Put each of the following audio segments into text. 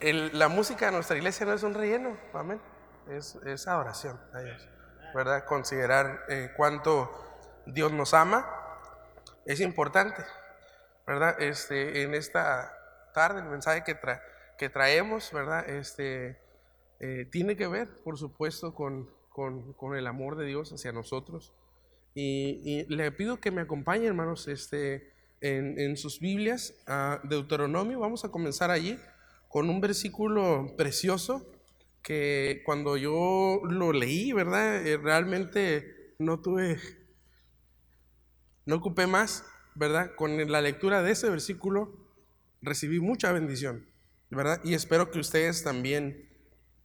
la música de nuestra iglesia no es un relleno, amén. Es, es adoración a Dios, ¿verdad? Considerar eh, cuánto Dios nos ama es importante, ¿verdad? Este, en esta tarde el mensaje que, que traemos, ¿verdad? Este, eh, tiene que ver, por supuesto, con, con, el amor de Dios hacia nosotros. Y, le pido que me acompañen, hermanos, este, en, en sus Biblias, a Deuteronomio. Vamos a comenzar allí con un versículo precioso que cuando yo lo leí, ¿verdad? Eh, realmente no tuve, no ocupé más, ¿verdad? Con la lectura de ese versículo recibí mucha bendición, ¿verdad? Y espero que ustedes también,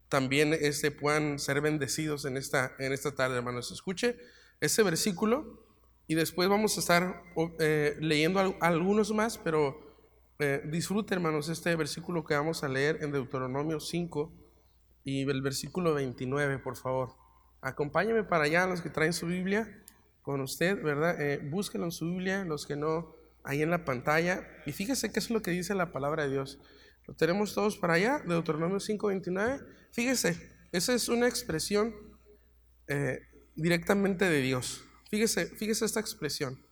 también este, puedan ser bendecidos en esta, en esta tarde, hermanos. Escuche ese versículo y después vamos a estar eh, leyendo algunos más, pero eh, disfrute, hermanos, este versículo que vamos a leer en Deuteronomio 5 y el versículo 29, por favor. Acompáñenme para allá, los que traen su Biblia con usted, ¿verdad? Eh, búsquenlo en su Biblia, los que no, ahí en la pantalla. Y fíjese qué es lo que dice la palabra de Dios. Lo tenemos todos para allá, Deuteronomio 5:29. Fíjese, esa es una expresión eh, directamente de Dios. Fíjese, fíjese esta expresión,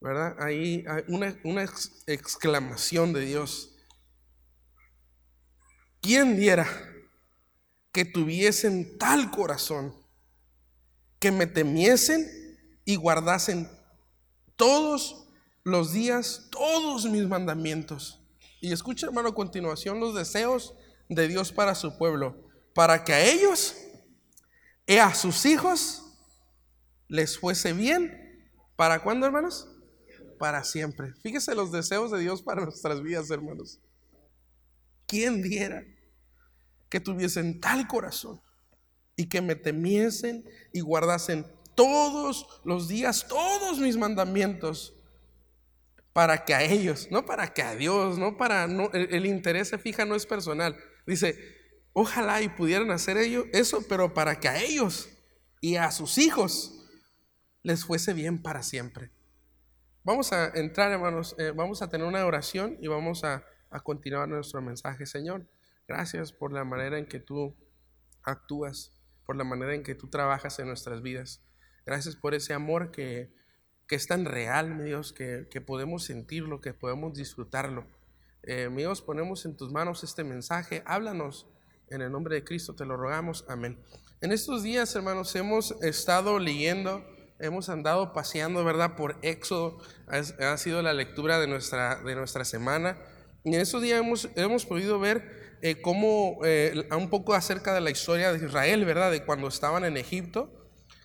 ¿verdad? Ahí hay una, exclamación de Dios. ¿Quién diera que tuviesen tal corazón, que me temiesen y guardasen todos los días, todos mis mandamientos. Y escucha, hermano, a continuación los deseos de Dios para su pueblo, para que a ellos y a sus hijos les fuese bien. ¿Para cuándo, hermanos? Para siempre. Fíjese los deseos de Dios para nuestras vidas, hermanos. ¿Quién diera que tuviesen tal corazón y que me temiesen y guardasen todos los días, todos mis mandamientos, para que a ellos, no para que a Dios, no para, no, el, interés se fija no es personal. Dice, ojalá y pudieran hacer ellos eso, pero para que a ellos y a sus hijos les fuese bien para siempre. Vamos a entrar, hermanos, eh, vamos a tener una oración y vamos a, a continuar nuestro mensaje. Señor, gracias por la manera en que tú actúas, por la manera en que tú trabajas en nuestras vidas. Gracias por ese amor que, es tan real, mi Dios, que, podemos sentirlo, que podemos disfrutarlo. Eh, ponemos en tus manos este mensaje. Háblanos en el nombre de Cristo, te lo rogamos. Amén. En estos días, hermanos, hemos estado leyendo, hemos andado paseando, ¿verdad? Por Éxodo. Ha, sido la lectura de nuestra, de nuestra semana. Y en estos días hemos, hemos podido ver eh, cómo, eh, un poco acerca de la historia de Israel, ¿verdad? De cuando estaban en Egipto.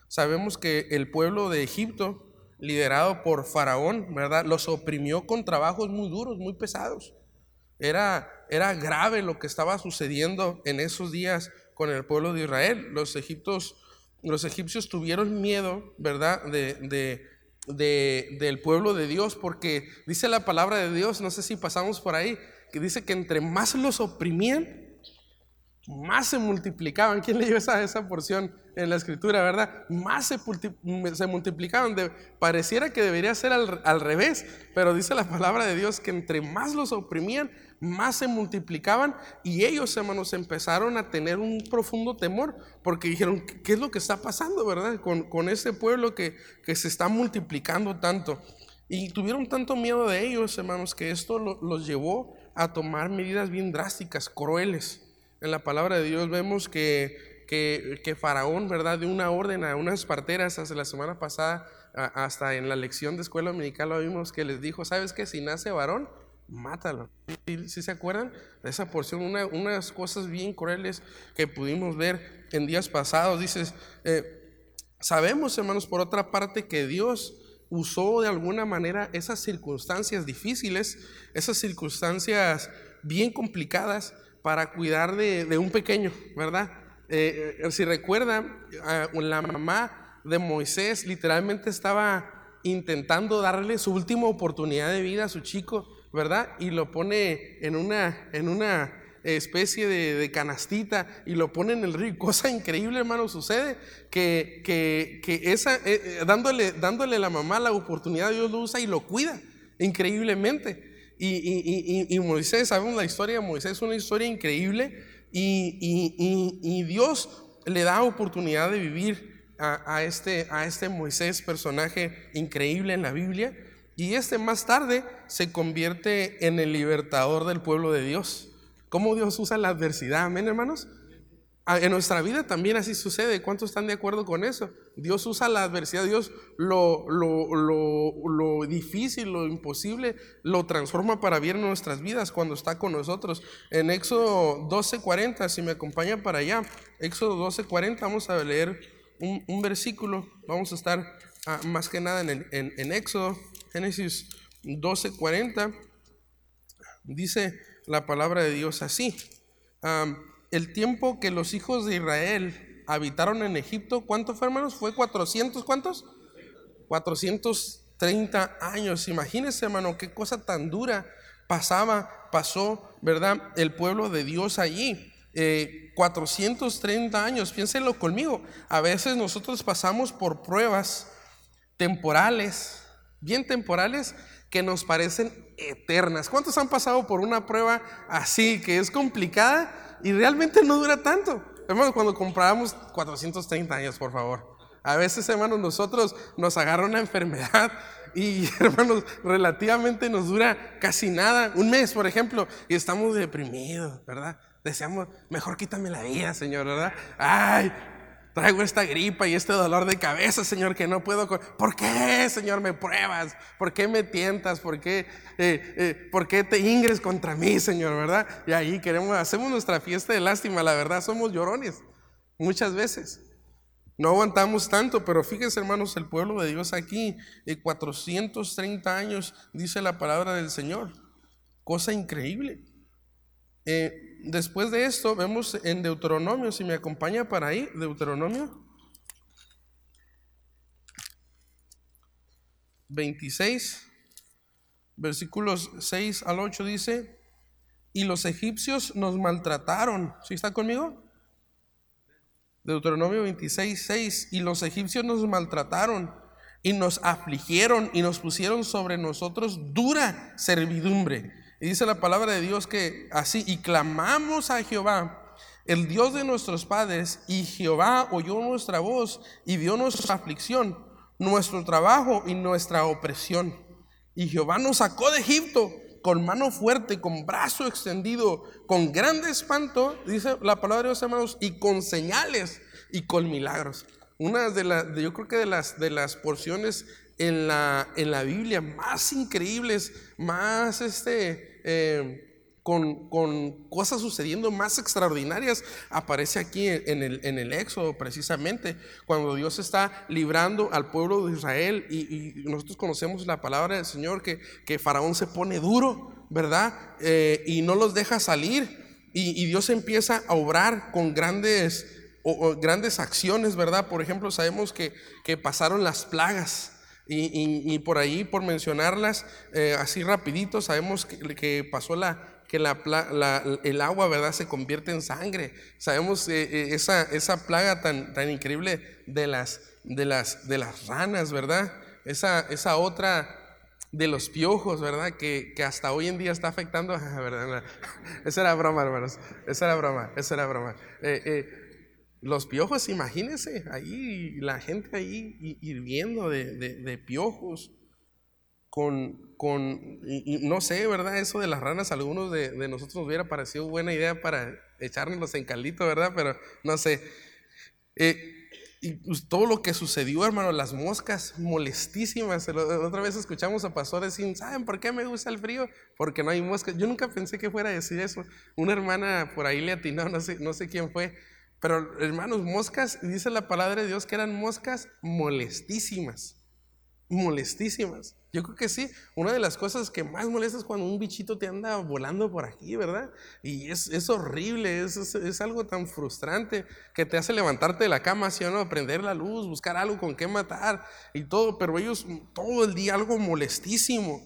Sabemos que el pueblo de Egipto, liderado por Faraón, ¿verdad? Los oprimió con trabajos muy duros, muy pesados. Era, era grave lo que estaba sucediendo en esos días con el pueblo de Israel. Los, egiptos, los egipcios tuvieron miedo, ¿verdad? De, de, del pueblo de Dios, porque dice la palabra de Dios, no sé si pasamos por ahí, que dice que entre más los oprimían, más se multiplicaban. ¿Quién leyó esa, esa porción en la escritura, verdad? Más se, se multiplicaban. De, pareciera que debería ser al, revés, pero dice la palabra de Dios que entre más los oprimían, más se multiplicaban y ellos, hermanos, empezaron a tener un profundo temor porque dijeron, ¿qué es lo que está pasando, verdad? Con, con ese pueblo que, que se está multiplicando tanto. Y tuvieron tanto miedo de ellos, hermanos, que esto los llevó a tomar medidas bien drásticas, crueles en la palabra de Dios vemos que, que, Faraón, ¿verdad? De una orden a unas parteras hace la semana pasada, hasta en la lección de escuela dominical lo vimos que les dijo, ¿sabes qué? Si nace varón, mátalo. Si se acuerdan de esa porción? unas cosas bien crueles que pudimos ver en días pasados. Dices, eh, sabemos, hermanos, por otra parte, que Dios usó de alguna manera esas circunstancias difíciles, esas circunstancias bien complicadas para cuidar de, un pequeño, ¿verdad? Eh, eh, si recuerdan, la mamá de Moisés literalmente estaba intentando darle su última oportunidad de vida a su chico, ¿verdad? Y lo pone en una, en una especie de, canastita y lo pone en el río. Cosa increíble, hermano, sucede que, que, esa, eh, dándole, dándole a la mamá la oportunidad, Dios lo usa y lo cuida increíblemente. Y, Moisés, sabemos la historia de Moisés, es una historia increíble. Y, Dios le da oportunidad de vivir a, este, a este Moisés, personaje increíble en la Biblia. Y este más tarde se convierte en el libertador del pueblo de Dios. ¿Cómo Dios usa la adversidad? Amén, hermanos. Ah, en nuestra vida también así sucede. ¿Cuántos están de acuerdo con eso? Dios usa la adversidad, Dios lo, lo, difícil, lo imposible, lo transforma para bien en nuestras vidas cuando está con nosotros. En Éxodo 12:40, si me acompañan para allá, Éxodo 12:40, vamos a leer un, versículo, vamos a estar ah, más que nada en, en, Éxodo, Génesis 12:40, dice la palabra de Dios así el tiempo que los hijos de Israel habitaron en Egipto, ¿cuántos fue, hermanos? ¿Fue 400 cuántos? 430 años. Imagínense, hermano, qué cosa tan dura pasaba, pasó, ¿verdad? El pueblo de Dios allí. 430 eh, años, piénsenlo conmigo. A veces nosotros pasamos por pruebas temporales, bien temporales, que nos parecen eternas. ¿Cuántos han pasado por una prueba así, que es complicada? y realmente no dura tanto. Hermanos, cuando comprábamos 430 años, por favor. A veces, hermanos, nosotros nos agarra una enfermedad y, hermanos, relativamente nos dura casi nada. Un mes, por ejemplo, y estamos deprimidos, ¿verdad? Deseamos, mejor quítame la vida, Señor, ¿verdad? Ay, Traigo esta gripa y este dolor de cabeza, Señor, que no puedo. ¿Por qué, Señor, me pruebas? ¿Por qué me tientas? ¿Por qué, eh, eh, ¿por qué te ingres contra mí, Señor, verdad? Y ahí queremos, hacemos nuestra fiesta de lástima, la verdad, somos llorones muchas veces. No aguantamos tanto, pero fíjense, hermanos, el pueblo de Dios aquí, 430 años, dice la palabra del Señor. Cosa increíble. Eh, después de esto, vemos en Deuteronomio, si me acompaña para ahí, Deuteronomio 26, versículos 6 al 8 dice, y los egipcios nos maltrataron. ¿Sí está conmigo? Deuteronomio 26, 6, y los egipcios nos maltrataron y nos afligieron y nos pusieron sobre nosotros dura servidumbre y dice la palabra de Dios que así, y clamamos a Jehová, el Dios de nuestros padres, y Jehová oyó nuestra voz y vio nuestra aflicción, nuestro trabajo y nuestra opresión. Y Jehová nos sacó de Egipto con mano fuerte, con brazo extendido, con grande espanto, dice la palabra de Dios, hermanos, y con señales y con milagros. Una de las, yo creo que de las, de las porciones en la, en la Biblia más increíbles, más este, eh, con, cosas sucediendo más extraordinarias, aparece aquí en el, Éxodo precisamente, cuando Dios está librando al pueblo de Israel y, nosotros conocemos la palabra del Señor que, que Faraón se pone duro, ¿verdad? Eh, y no los deja salir y, Dios empieza a obrar con grandes, grandes acciones, ¿verdad? Por ejemplo, sabemos que, que pasaron las plagas. Y, por ahí, por mencionarlas eh, así rapidito, sabemos que, pasó la, que la, el agua, ¿verdad? Se convierte en sangre. Sabemos eh, eh, esa, esa plaga tan, tan increíble de las, de, las, de las ranas, ¿verdad? Esa, esa otra de los piojos, ¿verdad? Que, que, hasta hoy en día está afectando, ¿verdad? Esa era broma, hermanos. Esa era broma, esa era broma. Los piojos, imagínense, ahí la gente ahí hirviendo de, piojos, con, con no sé, ¿verdad? Eso de las ranas, algunos de, nosotros nos hubiera parecido buena idea para echárnoslos en caldito, ¿verdad? Pero no sé. Eh, y pues, todo lo que sucedió, hermano, las moscas molestísimas. Otra vez escuchamos a pastores decir, ¿saben por qué me gusta el frío? Porque no hay moscas. Yo nunca pensé que fuera a decir eso. Una hermana por ahí le atinó, no sé, no sé quién fue pero hermanos, moscas, dice la palabra de Dios que eran moscas molestísimas. Molestísimas. Yo creo que sí. Una de las cosas que más molesta es cuando un bichito te anda volando por aquí, ¿verdad? Y es, es horrible, es, es, algo tan frustrante que te hace levantarte de la cama, ¿sí o no? Prender la luz, buscar algo con qué matar y todo. Pero ellos todo el día algo molestísimo.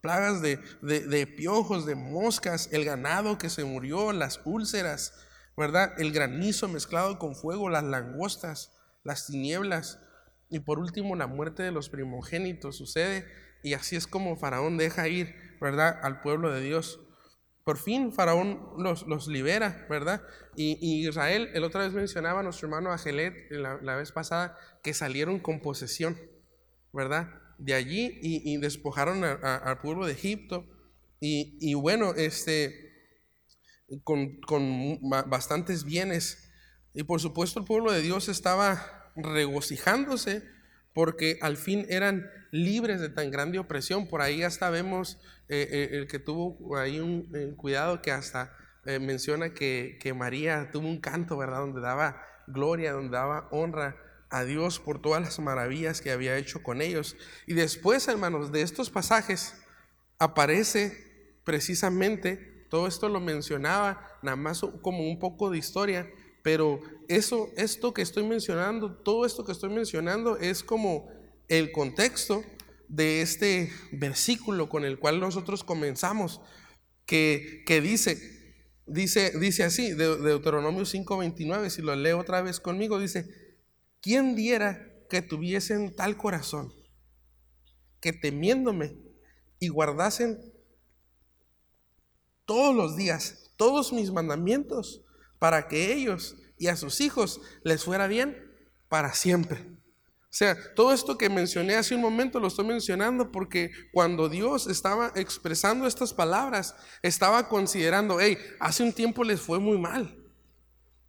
Plagas de, de, de piojos, de moscas, el ganado que se murió, las úlceras ¿verdad? El granizo mezclado con fuego, las langostas, las tinieblas y por último la muerte de los primogénitos sucede y así es como Faraón deja ir ¿verdad? Al pueblo de Dios. Por fin Faraón los, los libera, ¿verdad? Y, Israel, el otra vez mencionaba a nuestro hermano Agelet la, vez pasada, que salieron con posesión, ¿verdad? De allí y, despojaron al pueblo de Egipto. Y, bueno, este, con, con bastantes bienes. Y por supuesto el pueblo de Dios estaba regocijándose porque al fin eran libres de tan grande opresión. Por ahí hasta vemos eh, eh, el que tuvo ahí un eh, cuidado que hasta menciona que, que, María tuvo un canto, ¿verdad? Donde daba gloria, donde daba honra a Dios por todas las maravillas que había hecho con ellos. Y después, hermanos, de estos pasajes aparece precisamente, todo esto lo mencionaba, nada más como un poco de historia, pero eso, esto que estoy mencionando, todo esto que estoy mencionando es como el contexto de este versículo con el cual nosotros comenzamos, que, que dice, dice, dice así, de Deuteronomio 5:29, si lo leo otra vez conmigo, dice, ¿quién diera que tuviesen tal corazón, que temiéndome y guardasen todos los días, todos mis mandamientos, para que ellos y a sus hijos les fuera bien para siempre. O sea, todo esto que mencioné hace un momento lo estoy mencionando porque cuando Dios estaba expresando estas palabras, estaba considerando, hey, hace un tiempo les fue muy mal.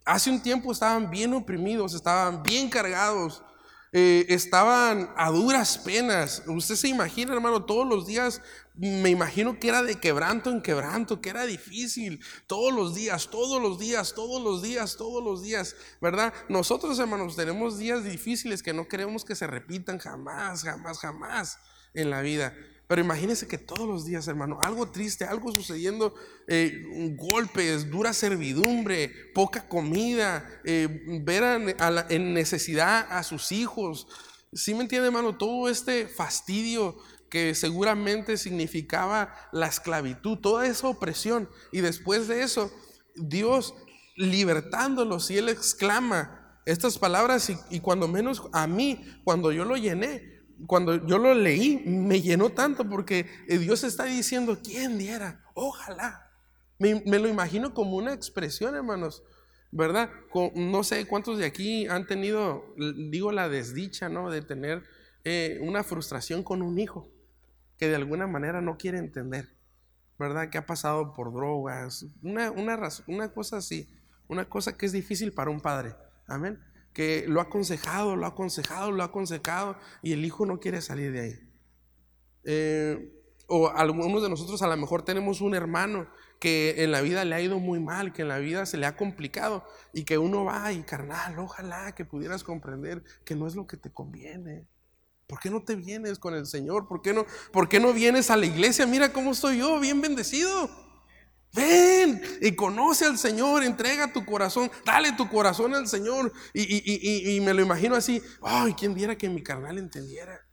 Hace un tiempo estaban bien oprimidos, estaban bien cargados, eh, estaban a duras penas. Usted se imagina, hermano, todos los días, me imagino que era de quebranto en quebranto, que era difícil, todos los días, todos los días, todos los días, todos los días, ¿verdad? Nosotros, hermanos, tenemos días difíciles que no queremos que se repitan jamás, jamás, jamás en la vida. Pero imagínese que todos los días, hermano, algo triste, algo sucediendo, eh, golpes, dura servidumbre, poca comida, eh, ver en necesidad a sus hijos. ¿Sí me entiende, hermano? Todo este fastidio que seguramente significaba la esclavitud, toda esa opresión. Y después de eso, Dios libertándolos y Él exclama estas palabras y, y cuando menos a mí, cuando yo lo llené, cuando yo lo leí, me llenó tanto porque Dios está diciendo, ¿quién diera? Ojalá. Me, lo imagino como una expresión, hermanos, ¿verdad? no sé cuántos de aquí han tenido, digo, la desdicha, ¿no? De tener eh, una frustración con un hijo que de alguna manera no quiere entender, ¿verdad? Que ha pasado por drogas, una, una, una cosa así, una cosa que es difícil para un padre. Amén que lo ha aconsejado, lo ha aconsejado, lo ha aconsejado y el hijo no quiere salir de ahí. Eh, o algunos de nosotros a lo mejor tenemos un hermano que en la vida le ha ido muy mal, que en la vida se le ha complicado y que uno va y carnal, ojalá que pudieras comprender que no es lo que te conviene. ¿Por qué no te vienes con el Señor? ¿Por qué no, por qué no vienes a la iglesia? Mira cómo estoy yo, bien bendecido. Ven y conoce al Señor, entrega tu corazón, dale tu corazón al Señor. Y, me lo imagino así, ay, ¿quién diera que mi carnal entendiera?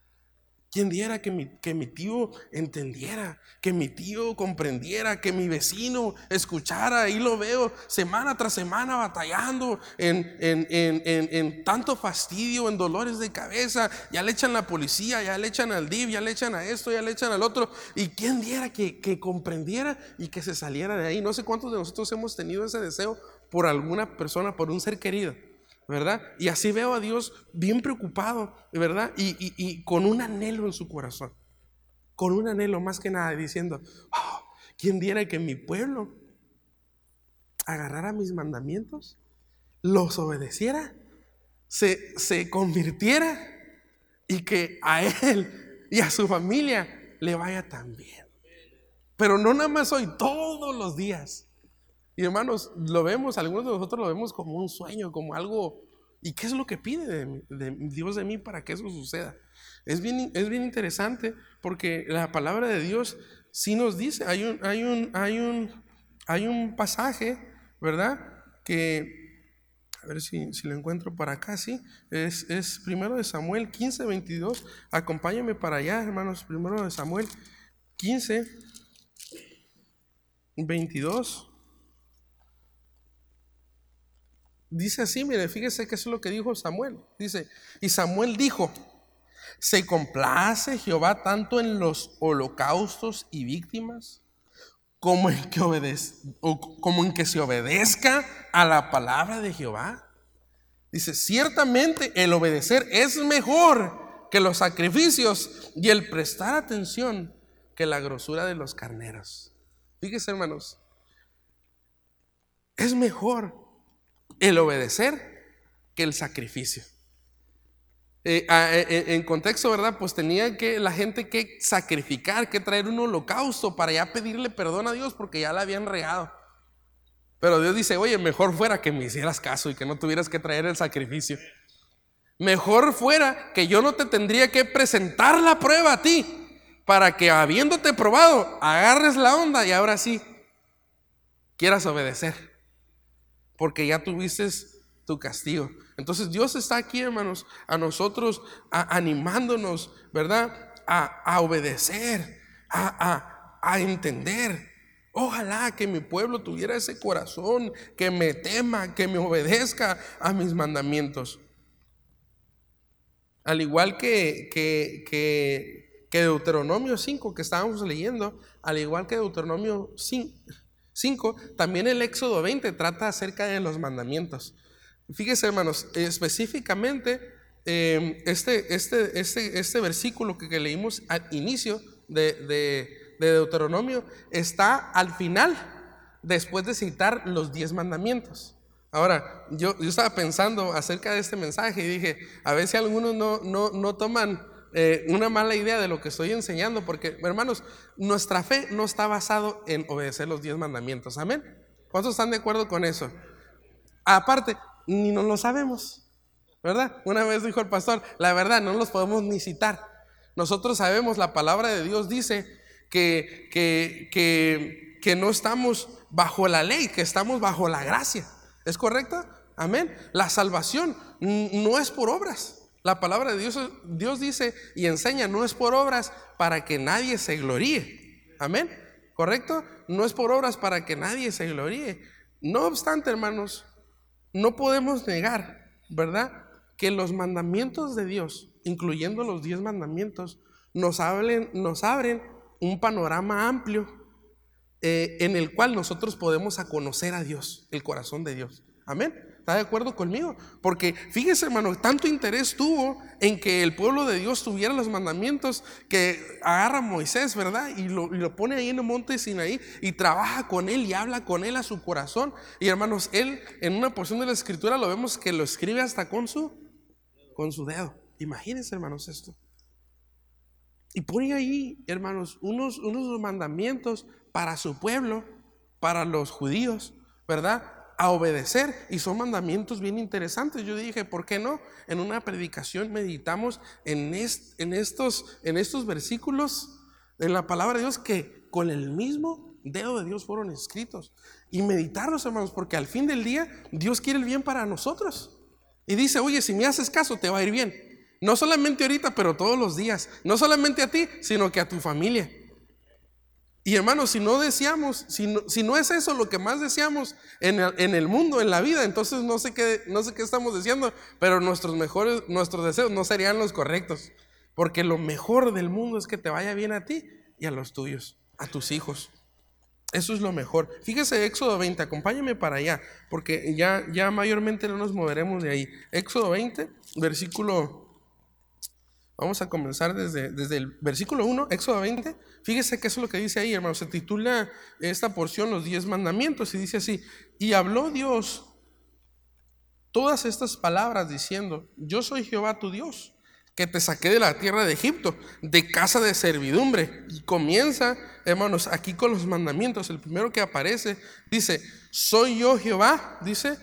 ¿Quién diera que mi, que mi tío entendiera? Que mi tío comprendiera, que mi vecino escuchara. Ahí lo veo semana tras semana batallando en, en, tanto fastidio, en dolores de cabeza. Ya le echan la policía, ya le echan al DIV, ya le echan a esto, ya le echan al otro. ¿Y quién diera que, que comprendiera y que se saliera de ahí? No sé cuántos de nosotros hemos tenido ese deseo por alguna persona, por un ser querido. ¿Verdad? Y así veo a Dios bien preocupado, ¿verdad? Y, con un anhelo en su corazón, con un anhelo más que nada, diciendo, oh, ¿quién diera que mi pueblo agarrara mis mandamientos, los obedeciera, se, se convirtiera y que a él y a su familia le vaya tan bien? Pero no nada más hoy, todos los días. Y hermanos, lo vemos, algunos de nosotros lo vemos como un sueño, como algo. ¿Y qué es lo que pide de, Dios de mí para que eso suceda? Es bien, es bien interesante porque la palabra de Dios sí nos dice, hay un, hay un, hay un, hay un pasaje, ¿verdad? Que, a ver si, si lo encuentro para acá, sí, es, es primero de Samuel 15, 22. Acompáñame para allá, hermanos, primero de Samuel 15, 22. Dice así, mire, fíjese que eso es lo que dijo Samuel. Dice, y Samuel dijo, ¿Se complace Jehová tanto en los holocaustos y víctimas como en que, como en que se obedezca a la palabra de Jehová? Dice, ciertamente el obedecer es mejor que los sacrificios y el prestar atención que la grosura de los carneros. Fíjese, hermanos, es mejor el obedecer que el sacrificio. Eh, eh, eh, en contexto, ¿verdad? Pues tenía que la gente que sacrificar, que traer un holocausto para ya pedirle perdón a Dios porque ya la habían regado. Pero Dios dice, oye, mejor fuera que me hicieras caso y que no tuvieras que traer el sacrificio. Mejor fuera que yo no te tendría que presentar la prueba a ti para que habiéndote probado, agarres la onda y ahora sí quieras obedecer. Porque ya tuviste tu castigo. Entonces Dios está aquí, hermanos, a nosotros animándonos, ¿verdad? A, obedecer, a, a entender. Ojalá que mi pueblo tuviera ese corazón, que me tema, que me obedezca a mis mandamientos. Al igual que, que, que, que Deuteronomio 5 que estábamos leyendo, al igual que Deuteronomio 5, también el Éxodo 20 trata acerca de los mandamientos. Fíjese, hermanos, específicamente em, este, este, este, este versículo que, leímos al inicio de, de, Deuteronomio está al final, después de citar los diez mandamientos. Ahora, yo, yo estaba pensando acerca de este mensaje y dije, a ver si algunos no, no, no toman eh, una mala idea de lo que estoy enseñando, porque hermanos, nuestra fe no está basado en obedecer los diez mandamientos. Amén. ¿Cuántos están de acuerdo con eso? Aparte, ni nos lo sabemos, ¿verdad? Una vez dijo el pastor, la verdad, no los podemos ni citar. Nosotros sabemos, la palabra de Dios dice que, que, que, que no estamos bajo la ley, que estamos bajo la gracia. ¿Es correcto? Amén. La salvación no es por obras. La palabra de Dios, Dios dice y enseña, no es por obras para que nadie se gloríe. Amén. ¿Correcto? No es por obras para que nadie se gloríe. No obstante, hermanos, no podemos negar, ¿verdad? Que los mandamientos de Dios, incluyendo los diez mandamientos, nos, hablen, nos abren un panorama amplio eh, en el cual nosotros podemos conocer a Dios, el corazón de Dios. Amén. ¿Está de acuerdo conmigo? Porque fíjese, hermano, tanto interés tuvo en que el pueblo de Dios tuviera los mandamientos que agarra Moisés, ¿verdad? Y lo, y lo, pone ahí en el monte Sinaí y trabaja con él y habla con él a su corazón. Y hermanos, él en una porción de la escritura lo vemos que lo escribe hasta con su, con su dedo. Imagínense, hermanos, esto. Y pone ahí, hermanos, unos, unos mandamientos para su pueblo, para los judíos, ¿verdad? A obedecer y son mandamientos bien interesantes. Yo dije, ¿por qué no? En una predicación meditamos en, en, estos, en estos versículos en la palabra de Dios que con el mismo dedo de Dios fueron escritos. Y meditarlos, hermanos, porque al fin del día Dios quiere el bien para nosotros. Y dice, oye, si me haces caso, te va a ir bien. No solamente ahorita, pero todos los días. No solamente a ti, sino que a tu familia. Y hermanos, si no deseamos, si no, es eso lo que más deseamos en el, en el, mundo, en la vida, entonces no sé qué, no sé qué estamos deseando, pero nuestros mejores, nuestros deseos no serían los correctos. Porque lo mejor del mundo es que te vaya bien a ti y a los tuyos, a tus hijos. Eso es lo mejor. Fíjese Éxodo 20, acompáñame para allá, porque ya, ya mayormente no nos moveremos de ahí. Éxodo 20, versículo Vamos a comenzar desde, desde el versículo 1, Éxodo 20. Fíjese que eso es lo que dice ahí, hermano. Se titula esta porción los diez mandamientos y dice así, y habló Dios todas estas palabras diciendo, yo soy Jehová tu Dios, que te saqué de la tierra de Egipto, de casa de servidumbre. Y comienza, hermanos, aquí con los mandamientos. El primero que aparece dice, soy yo Jehová, dice,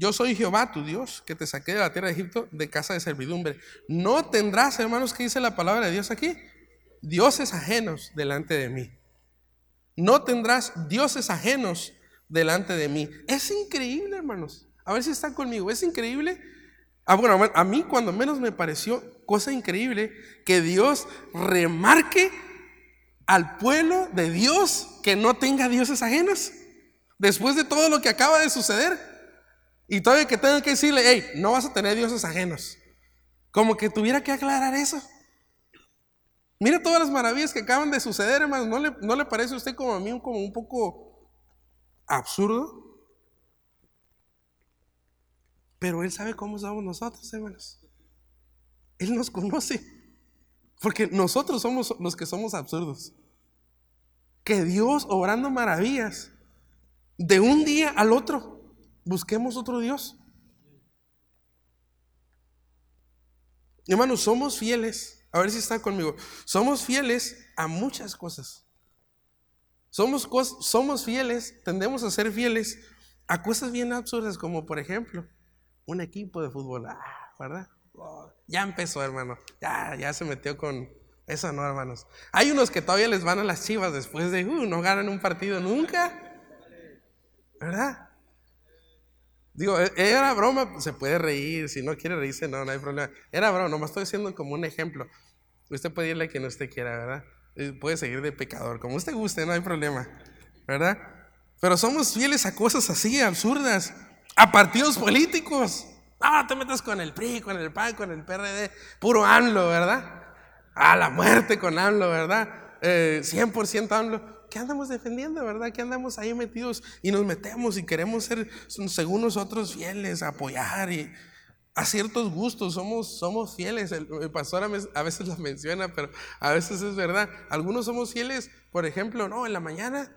Yo soy Jehová, tu Dios, que te saqué de la tierra de Egipto de casa de servidumbre. No tendrás, hermanos, que dice la palabra de Dios aquí, dioses ajenos delante de mí. No tendrás dioses ajenos delante de mí. Es increíble, hermanos. A ver si están conmigo. Es increíble. Ah, bueno, a mí cuando menos me pareció cosa increíble que Dios remarque al pueblo de Dios que no tenga dioses ajenos. Después de todo lo que acaba de suceder. Y todavía que tengo que decirle, hey, no vas a tener dioses ajenos. Como que tuviera que aclarar eso. Mira todas las maravillas que acaban de suceder, hermanos. ¿No le, ¿No le parece a usted como a mí como un poco absurdo? Pero Él sabe cómo somos nosotros, hermanos. Él nos conoce. Porque nosotros somos los que somos absurdos. Que Dios obrando maravillas, de un día al otro, busquemos otro Dios. Hermanos, somos fieles. A ver si está conmigo. Somos fieles a muchas cosas. Somos, somos fieles, tendemos a ser fieles a cosas bien absurdas, como por ejemplo, un equipo de fútbol. Ah, ¿Verdad? ya empezó, hermano. Ya, ya se metió con eso, no, hermanos. Hay unos que todavía les van a las chivas después de, uh, no ganan un partido nunca. ¿Verdad? Digo, e, era broma, se puede reír, si no quiere reírse, no, no hay problema. Era broma, nomás estoy haciendo como un ejemplo. Usted puede irle a quien usted quiera, ¿verdad? Puede seguir de pecador, como usted guste, no hay problema, ¿verdad? Pero somos fieles a cosas así, absurdas, a partidos políticos. No, te metas con el PRI, con el PAN, con el PRD, puro AMLO, ¿verdad? A la muerte con AMLO, ¿verdad? 100% eh, AMLO. ¿Qué andamos defendiendo, verdad? ¿Qué andamos ahí metidos y nos metemos y queremos ser, según nosotros, fieles, apoyar y a ciertos gustos somos, somos fieles. El, pastor a veces lo menciona, pero a veces es verdad. Algunos somos fieles, por ejemplo, no, en la mañana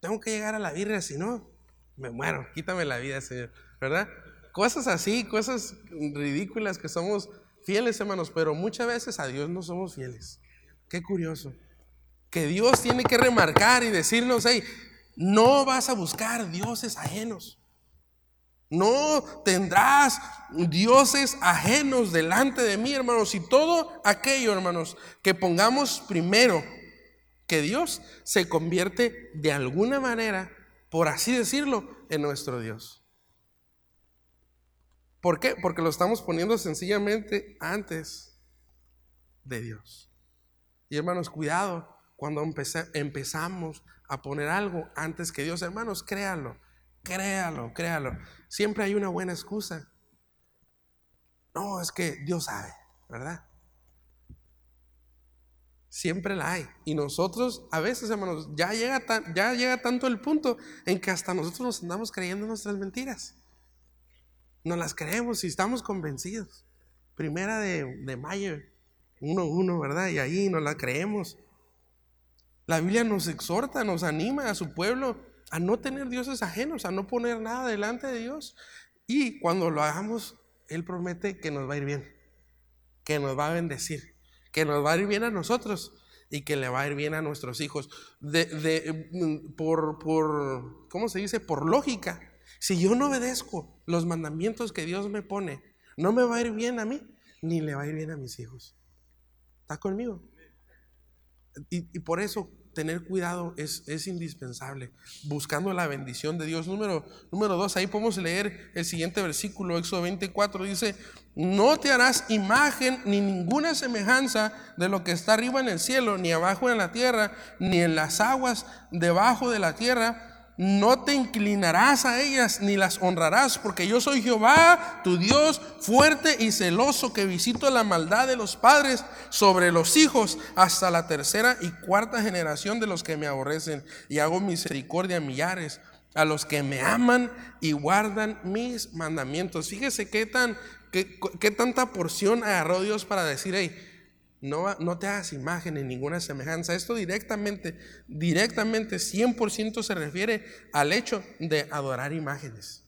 tengo que llegar a la birria, si no, me muero, quítame la vida, Señor, ¿verdad? Cosas así, cosas ridículas que somos fieles, hermanos, pero muchas veces a Dios no somos fieles. Qué curioso. Que Dios tiene que remarcar y decirnos, hey, no vas a buscar dioses ajenos. No tendrás dioses ajenos delante de mí, hermanos. Y todo aquello, hermanos, que pongamos primero que Dios se convierte de alguna manera, por así decirlo, en nuestro Dios. ¿Por qué? Porque lo estamos poniendo sencillamente antes de Dios. Y hermanos, cuidado cuando empezamos a poner algo antes que Dios. Hermanos, créalo, créalo, créalo. Siempre hay una buena excusa. No, es que Dios sabe, ¿verdad? Siempre la hay. Y nosotros, a veces, hermanos, ya llega, ya llega tanto el punto en que hasta nosotros nos andamos creyendo nuestras mentiras. No las creemos y estamos convencidos. Primera de, de mayo, 1.1, ¿verdad? Y ahí nos la creemos. La Biblia nos exhorta, nos anima a su pueblo a no tener dioses ajenos, a no poner nada delante de Dios. Y cuando lo hagamos, Él promete que nos va a ir bien, que nos va a bendecir, que nos va a ir bien a nosotros y que le va a ir bien a nuestros hijos. De, de, mm, por, por, ¿cómo se dice? Por lógica. Si yo no obedezco los mandamientos que Dios me pone, no me va a ir bien a mí, ni le va a ir bien a mis hijos. ¿Está conmigo? Y, por eso tener cuidado es, es, indispensable, buscando la bendición de Dios. Número, número dos, ahí podemos leer el siguiente versículo, Éxodo 24, dice, no te harás imagen ni ninguna semejanza de lo que está arriba en el cielo, ni abajo en la tierra, ni en las aguas debajo de la tierra no te inclinarás a ellas ni las honrarás, porque yo soy Jehová, tu Dios, fuerte y celoso, que visito la maldad de los padres sobre los hijos hasta la tercera y cuarta generación de los que me aborrecen, y hago misericordia a millares, a los que me aman y guardan mis mandamientos. Fíjese qué, tan, qué, qué tanta porción agarró Dios para decir, hey, no, te hagas imagen en ninguna semejanza. Esto directamente, directamente, 100% se refiere al hecho de adorar imágenes.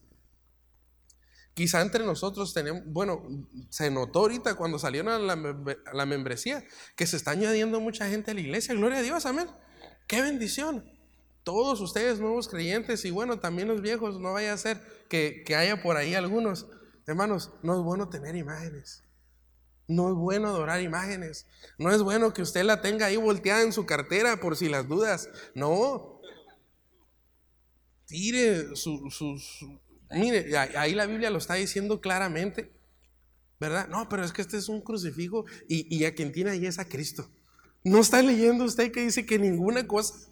Quizá entre nosotros tenemos, bueno, se notó ahorita cuando salieron a la, a la, membresía que se está añadiendo mucha gente a la iglesia. Gloria a Dios, amén. Qué bendición. Todos ustedes nuevos creyentes y bueno, también los viejos, no vaya a ser que, que haya por ahí algunos. Hermanos, no es bueno tener imágenes. No es bueno adorar imágenes. No es bueno que usted la tenga ahí volteada en su cartera por si las dudas. No. Tire sus... mire, ahí la Biblia lo está diciendo claramente. ¿Verdad? No, pero es que este es un crucifijo y, y a quien tiene ahí es a Cristo. No está leyendo usted que dice que ninguna cosa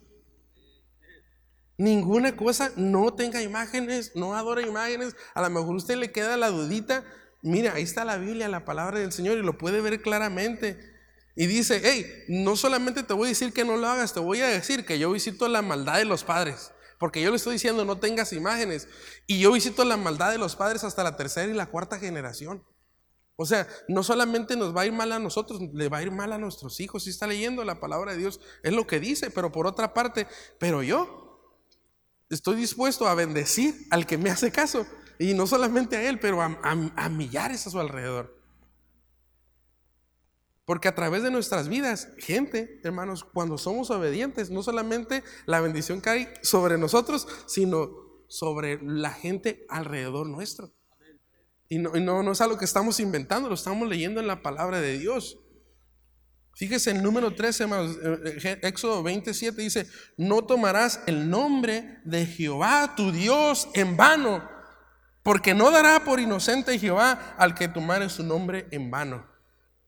Ninguna cosa, no tenga imágenes, no adora imágenes. A lo mejor usted le queda la dudita. Mira, ahí está la Biblia, la palabra del Señor, y lo puede ver claramente. Y dice, hey, no solamente te voy a decir que no lo hagas, te voy a decir que yo visito la maldad de los padres. Porque yo le estoy diciendo, no tengas imágenes. Y yo visito la maldad de los padres hasta la tercera y la cuarta generación. O sea, no solamente nos va a ir mal a nosotros, le va a ir mal a nuestros hijos. Si está leyendo la palabra de Dios, es lo que dice, pero por otra parte, pero yo estoy dispuesto a bendecir al que me hace caso. Y no solamente a él, pero a, millares a su alrededor. Porque a través de nuestras vidas, gente, hermanos, cuando somos obedientes, no solamente la bendición cae sobre nosotros, sino sobre la gente alrededor nuestro. Y no, no, es algo que estamos inventando, lo estamos leyendo en la palabra de Dios. Fíjese en número 13, hermanos, eh, eh, Éxodo 27 dice, no tomarás el nombre de Jehová tu Dios en vano, porque no dará por inocente Jehová al que tomare su nombre en vano.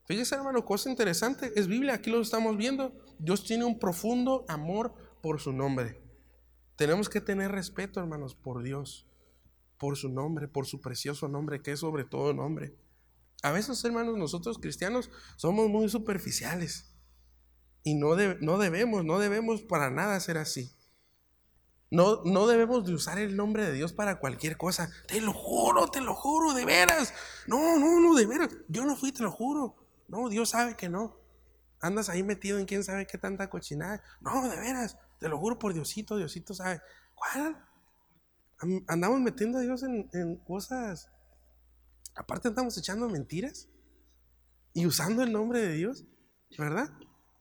Fíjese, hermano, cosa interesante, es Biblia, aquí lo estamos viendo. Dios tiene un profundo amor por su nombre. Tenemos que tener respeto, hermanos, por Dios por su nombre, por su precioso nombre, que es sobre todo nombre. A veces, hermanos, nosotros cristianos somos muy superficiales y no, no debemos, no debemos para nada ser así. No, no debemos de usar el nombre de Dios para cualquier cosa. Te lo juro, te lo juro, de veras. No, no, no, de veras. Yo no fui, te lo juro. No, Dios sabe que no. Andas ahí metido en quién sabe qué tanta cochinada. No, de veras. Te lo juro por Diosito, Diosito sabe. ¿Cuál? andamos metiendo a Dios en, cosas. Aparte andamos echando mentiras y usando el nombre de Dios, ¿verdad?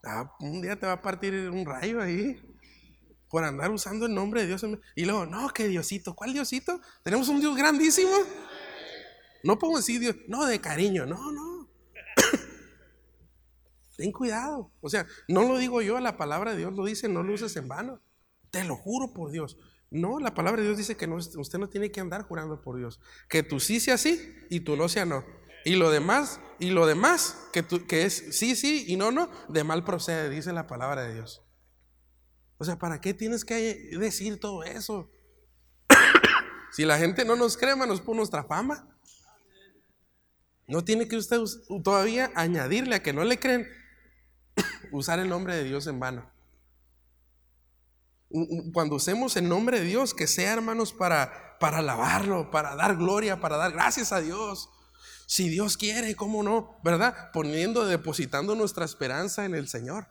Ah, un día te va a partir un rayo ahí por andar usando el nombre de Dios. Y luego, no, que Diosito. ¿Cuál Diosito? Tenemos un Dios grandísimo. No podemos decir Dios, no, de cariño, no, no. Ten cuidado. O sea, no lo digo yo, la palabra de Dios lo dice, no lo uses en vano. Te lo juro por Dios. No, la palabra de Dios dice que no, usted no tiene que andar jurando por Dios. Que tú sí sea sí y tú no sea no. Y lo demás, y lo demás, que, que es sí, sí y no, no, de mal procede, dice la palabra de Dios. O sea, ¿para qué tienes que decir todo eso? si la gente no nos cree, nos por nuestra fama. No tiene que usted todavía añadirle a que no le creen usar el nombre de Dios en vano cuando usemos el nombre de Dios, que sea, hermanos, para, para alabarlo, para dar gloria, para dar gracias a Dios. Si Dios quiere, ¿cómo no? ¿Verdad? Poniendo, depositando nuestra esperanza en el Señor.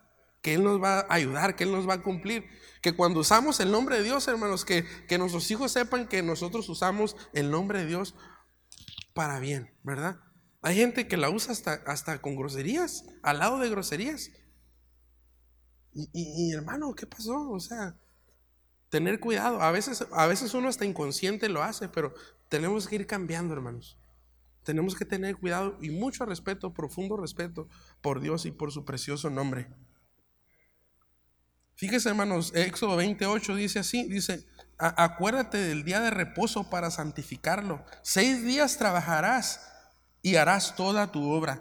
Que Él nos va a ayudar, que Él nos va a cumplir. Que cuando usamos el nombre de Dios, hermanos, que, que nuestros hijos sepan que nosotros usamos el nombre de Dios para bien, ¿verdad? Hay gente que la usa hasta, hasta con groserías, al lado de groserías. Y, y hermano, ¿qué pasó? O sea, Tener cuidado. A veces, a veces uno hasta inconsciente lo hace, pero tenemos que ir cambiando, hermanos. Tenemos que tener cuidado y mucho respeto, profundo respeto por Dios y por su precioso nombre. Fíjese, hermanos, Éxodo 28 dice así, dice, acuérdate del día de reposo para santificarlo. Seis días trabajarás y harás toda tu obra.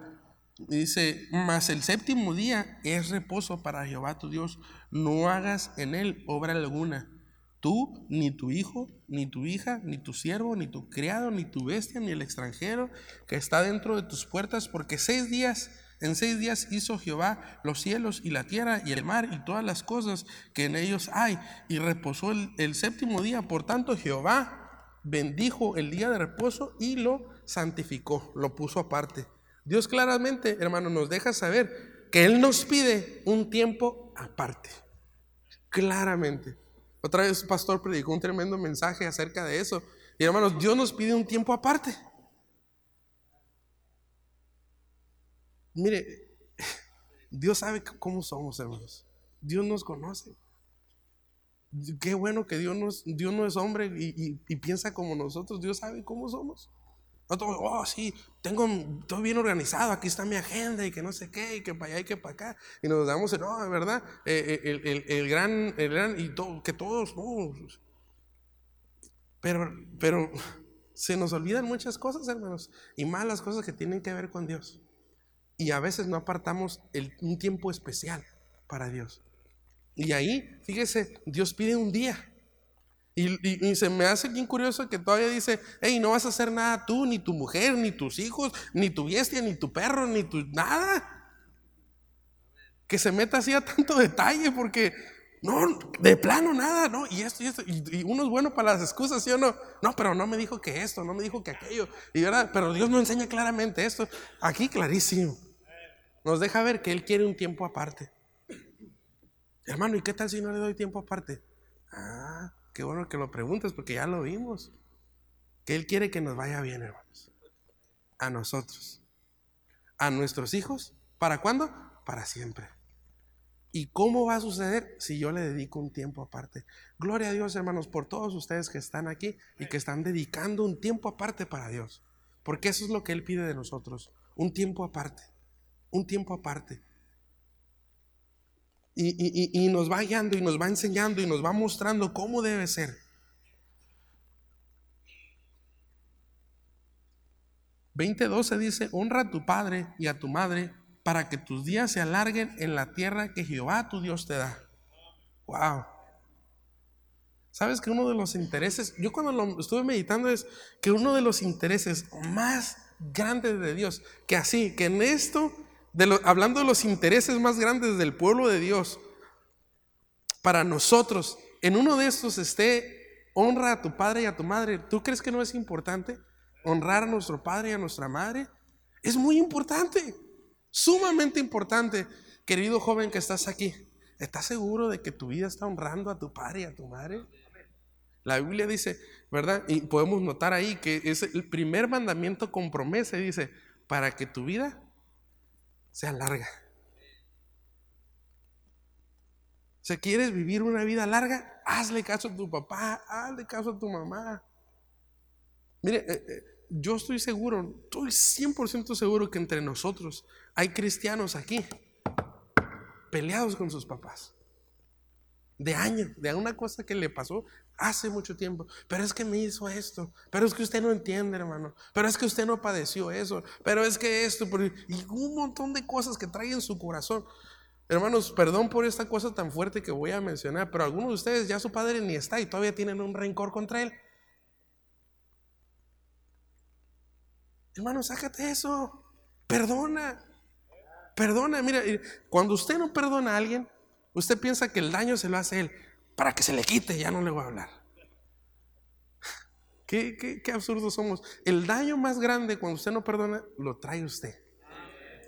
Dice, mas el séptimo día es reposo para Jehová tu Dios. No hagas en él obra alguna Tú, ni tu hijo, ni tu hija, ni tu siervo, ni tu criado, ni tu bestia, ni el extranjero que está dentro de tus puertas, porque seis días, en seis días hizo Jehová los cielos y la tierra y el mar y todas las cosas que en ellos hay, y reposó el, séptimo día. Por tanto, Jehová bendijo el día de reposo y lo santificó, lo puso aparte. Dios claramente, hermano, nos deja saber que Él nos pide un tiempo aparte. Claramente. Otra vez, pastor predicó un tremendo mensaje acerca de eso. Y hermanos, Dios nos pide un tiempo aparte. Mire, Dios sabe cómo somos, hermanos. Dios nos conoce. Qué bueno que Dios, nos, Dios no es hombre y, piensa como nosotros. Dios sabe cómo somos. Oh, sí, tengo todo bien organizado, aquí está mi agenda y que no sé qué, y que para allá y que para acá. Y nos damos, no, de verdad, eh, eh, el, gran, el gran, y todo, que todos, Pero, pero se nos olvidan muchas cosas, hermanos, y más las cosas que tienen que ver con Dios. Y a veces no apartamos el, un tiempo especial para Dios. Y ahí, fíjese, Dios pide un día. Y, se me hace bien curioso que todavía dice, hey, no vas a hacer nada tú, ni tu mujer, ni tus hijos, ni tu bestia, ni tu perro, ni tu nada. Que se meta así a tanto detalle porque, no, de plano nada, ¿no? Y esto y esto, y, uno es bueno para las excusas, ¿sí o no? No, pero no me dijo que esto, no me dijo que aquello. Y ahora, pero Dios no enseña claramente esto. Aquí clarísimo. Nos deja ver que Él quiere un tiempo aparte. Hermano, ¿y qué tal si no le doy tiempo aparte? Ah, Qué bueno que lo preguntes porque ya lo vimos. Que Él quiere que nos vaya bien, hermanos. A nosotros. A nuestros hijos. ¿Para cuándo? Para siempre. ¿Y cómo va a suceder si yo le dedico un tiempo aparte? Gloria a Dios, hermanos, por todos ustedes que están aquí y que están dedicando un tiempo aparte para Dios. Porque eso es lo que Él pide de nosotros. Un tiempo aparte. Un tiempo aparte y, nos va guiando y nos va enseñando y nos va mostrando cómo debe ser. 20:12 dice, honra a tu padre y a tu madre para que tus días se alarguen en la tierra que Jehová tu Dios te da. Wow. Sabes que uno de los intereses, yo cuando lo estuve meditando es que uno de los intereses más grandes de Dios, que así, que en esto hablando de los intereses más grandes del pueblo de Dios, para nosotros, en uno de estos esté honra a tu padre y a tu madre. ¿Tú crees que no es importante honrar a nuestro padre y a nuestra madre? Es muy importante, sumamente importante. Querido joven que estás aquí, ¿estás seguro de que tu vida está honrando a tu padre y a tu madre? La Biblia dice, ¿verdad? Y podemos notar ahí que es el primer mandamiento con promesa, dice, para que tu vida sea larga. Si quieres vivir una vida larga, hazle caso a tu papá, hazle caso a tu mamá. Mire, eh, eh, yo estoy seguro, estoy 100% seguro que entre nosotros hay cristianos aquí peleados con sus papás. De años, de una cosa que le pasó hace mucho tiempo. Pero es que me hizo esto. Pero es que usted no entiende, hermano. Pero es que usted no padeció eso. Pero es que esto. Y un montón de cosas que trae en su corazón. Hermanos, perdón por esta cosa tan fuerte que voy a mencionar. Pero algunos de ustedes ya su padre ni está y todavía tienen un rencor contra él. Hermano, sácate eso. Perdona. Perdona. Mira, cuando usted no perdona a alguien, usted piensa que el daño se lo hace él para que se le quite, ya no le voy a hablar. ¿Qué, qué, absurdos somos. El daño más grande cuando usted no perdona, lo trae usted.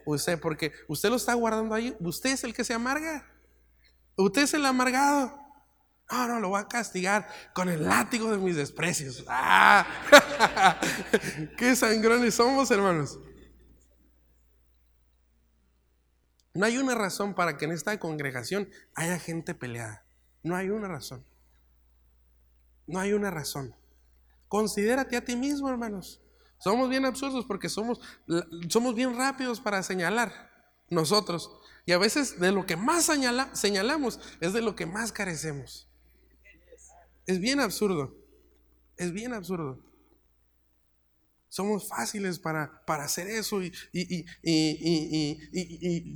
Usted, porque usted lo está guardando ahí, usted es el que se amarga. Usted es el amargado. No, no, lo voy a castigar con el látigo de mis desprecios. ¡Ah! ¡Qué sangrones somos, hermanos! No hay una razón para que en esta congregación haya gente peleada. No hay una razón. No hay una razón. Considérate a ti mismo, hermanos. Somos bien absurdos porque somos, somos bien rápidos para señalar nosotros. Y a veces de lo que más señalamos es de lo que más carecemos. Es bien absurdo. Es bien absurdo. Somos fáciles para, para hacer eso y, y,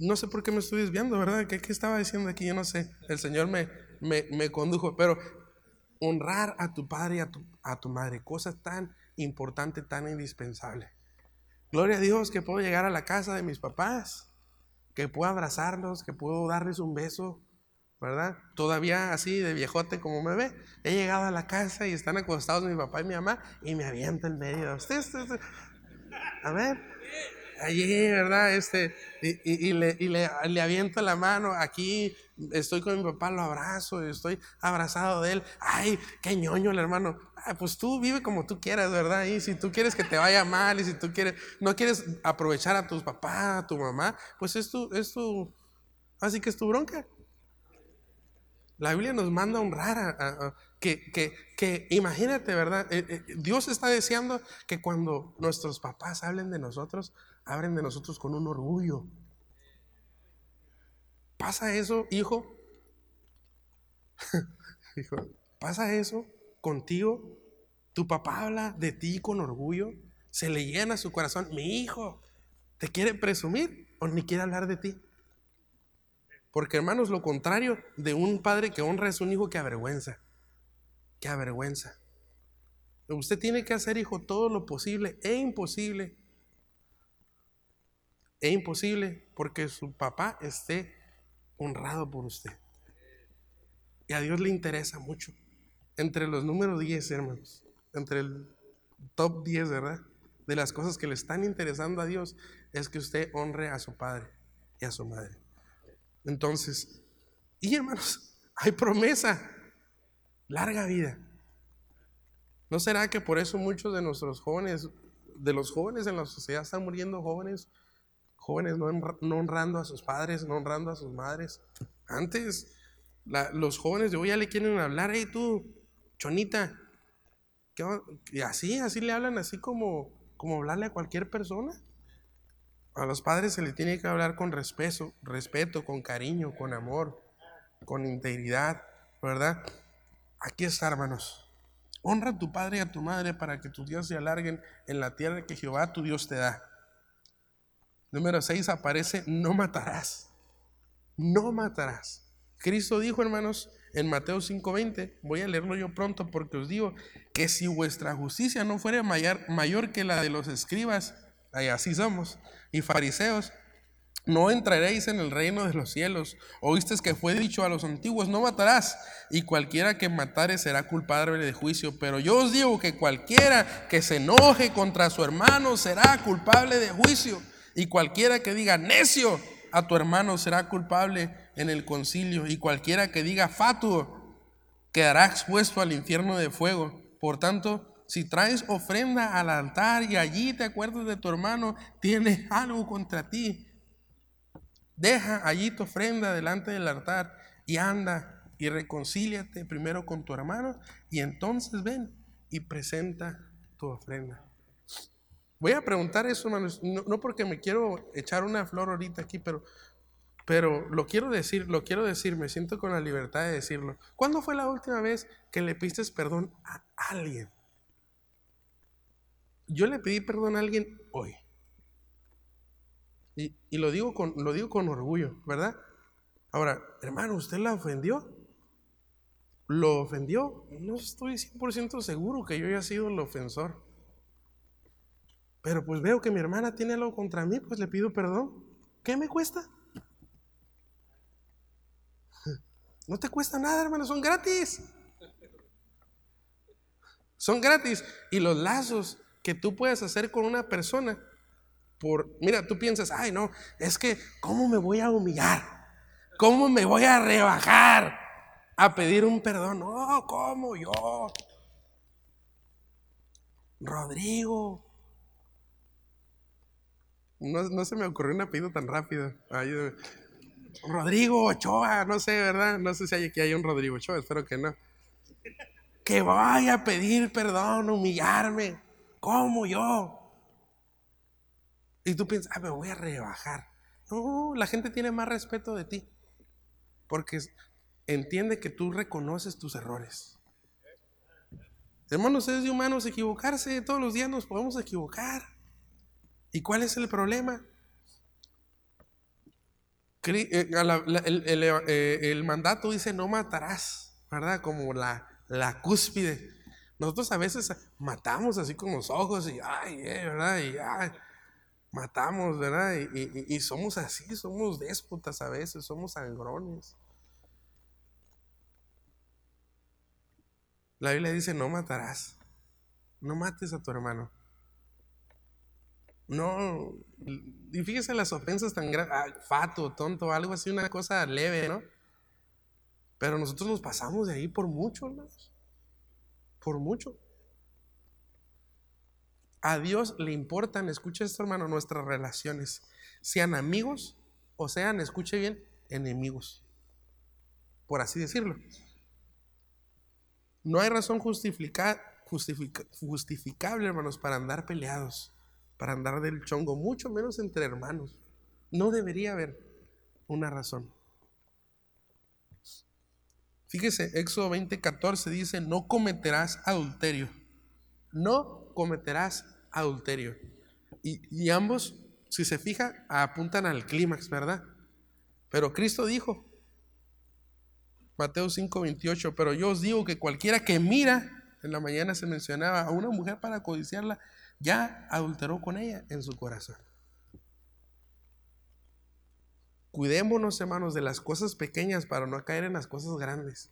no sé por qué me estoy desviando, ¿verdad? ¿Qué, ¿Qué, estaba diciendo aquí? Yo no sé. El Señor me, me, condujo. Pero honrar a tu padre y a tu, a tu madre, cosa tan importante, tan indispensable. Gloria a Dios que puedo llegar a la casa de mis papás, que puedo abrazarlos, que puedo darles un beso, ¿verdad? Todavía así de viejote como me ve. He llegado a la casa y están acostados mi papá y mi mamá y me avienta en medio. A ver, allí, ¿verdad? Este, y, le, y le, le, aviento la mano, aquí estoy con mi papá, lo abrazo, estoy abrazado de él. Ay, qué ñoño el hermano. pues tú vive como tú quieras, ¿verdad? Y si tú quieres que te vaya mal y si tú quieres, no quieres aprovechar a tus papás, a tu mamá, pues es tu, es tu, así que es tu bronca. La Biblia nos manda a honrar a, que, que, que, imagínate, ¿verdad? Eh, eh, Dios está deseando que cuando nuestros papás hablen de nosotros, hablen de nosotros con un orgullo. ¿Pasa eso, hijo? hijo, ¿pasa eso contigo? ¿Tu papá habla de ti con orgullo? ¿Se le llena su corazón? Mi hijo, ¿te quiere presumir o ni quiere hablar de ti? Porque hermanos, lo contrario de un padre que honra es un hijo que avergüenza. que avergüenza. Usted tiene que hacer, hijo, todo lo posible e imposible. E imposible porque su papá esté honrado por usted. Y a Dios le interesa mucho. Entre los números 10, hermanos. Entre el top 10, ¿verdad? De las cosas que le están interesando a Dios es que usted honre a su padre y a su madre. Entonces, y hermanos, hay promesa, larga vida. ¿No será que por eso muchos de nuestros jóvenes, de los jóvenes en la sociedad están muriendo jóvenes, jóvenes no, honrando a sus padres, no honrando a sus madres? Antes, los jóvenes de hoy ya le quieren hablar, hey tú, chonita, y así, así le hablan, así como, como hablarle a cualquier persona. A los padres se le tiene que hablar con respeto, respeto, con cariño, con amor, con integridad, ¿verdad? Aquí está, hermanos. Honra a tu padre y a tu madre para que tus días se alarguen en la tierra que Jehová tu Dios te da. Número 6 aparece, no matarás. No matarás. Cristo dijo, hermanos, en Mateo 5:20, voy a leerlo yo pronto porque os digo que si vuestra justicia no fuera mayor, mayor que la de los escribas, así somos, y fariseos, no entraréis en el reino de los cielos. Oíste que fue dicho a los antiguos, no matarás, y cualquiera que matare será culpable de juicio. Pero yo os digo que cualquiera que se enoje contra su hermano será culpable de juicio, y cualquiera que diga necio a tu hermano será culpable en el concilio, y cualquiera que diga fatuo quedará expuesto al infierno de fuego. Por tanto, si traes ofrenda al altar y allí te acuerdas de tu hermano, tiene algo contra ti Deja allí tu ofrenda delante del altar y anda y reconcíliate primero con tu hermano y entonces ven y presenta tu ofrenda. Voy a preguntar eso, hermanos, no, porque me quiero echar una flor ahorita aquí, pero, pero lo quiero decir, lo quiero decir, me siento con la libertad de decirlo. ¿Cuándo fue la última vez que le pediste perdón a alguien? Yo le pedí perdón a alguien hoy. Y, lo, digo con, lo digo con orgullo, ¿verdad? Ahora, hermano, ¿usted la ofendió? ¿Lo ofendió? No estoy 100% seguro que yo haya sido el ofensor. Pero pues veo que mi hermana tiene algo contra mí, pues le pido perdón. ¿Qué me cuesta? No te cuesta nada, hermano, son gratis. Son gratis. Y los lazos que tú puedes hacer con una persona mira, tú piensas, ay no, es que, ¿cómo me voy a humillar? ¿Cómo me voy a rebajar a pedir un perdón? No, ¿cómo yo? Rodrigo. No, se me ocurrió un apellido tan rápido. Rodrigo Ochoa, no sé, ¿verdad? No sé si hay, aquí hay un Rodrigo Ochoa, espero que no. Que vaya a pedir perdón, humillarme. ¿Cómo yo? Y tú piensas, ah, me voy a rebajar. No, la gente tiene más respeto de ti. Porque entiende que tú reconoces tus errores. Hermanos, es de humanos equivocarse. Todos los días nos podemos equivocar. ¿Y cuál es el problema? Eh, eh, el, mandato dice no matarás, ¿verdad? Como la, la cúspide. Nosotros a veces matamos así con los ojos y, ay, eh, ¿verdad? Y, ay, matamos, ¿verdad? Y, somos así, somos déspotas a veces, somos sangrones. La Biblia dice, no matarás, no mates a tu hermano. No, y fíjese las ofensas tan grandes, ah, fato, tonto, algo así, una cosa leve, ¿no? Pero nosotros nos pasamos de ahí por mucho, hermanos. Por mucho. A Dios le importan, escuche esto hermano, nuestras relaciones, sean amigos o sean, escuche bien, enemigos, por así decirlo. No hay razón justificable, hermanos, para andar peleados, para andar del chongo, mucho menos entre hermanos. No debería haber una razón. Fíjese, Éxodo 20:14 dice, no cometerás adulterio. No cometerás adulterio. Y, ambos, si se fija, apuntan al clímax, ¿verdad? Pero Cristo dijo, Mateo 5:28, pero yo os digo que cualquiera que mira, en la mañana se mencionaba a una mujer para codiciarla, ya adulteró con ella en su corazón. Cuidémonos, hermanos, de las cosas pequeñas para no caer en las cosas grandes.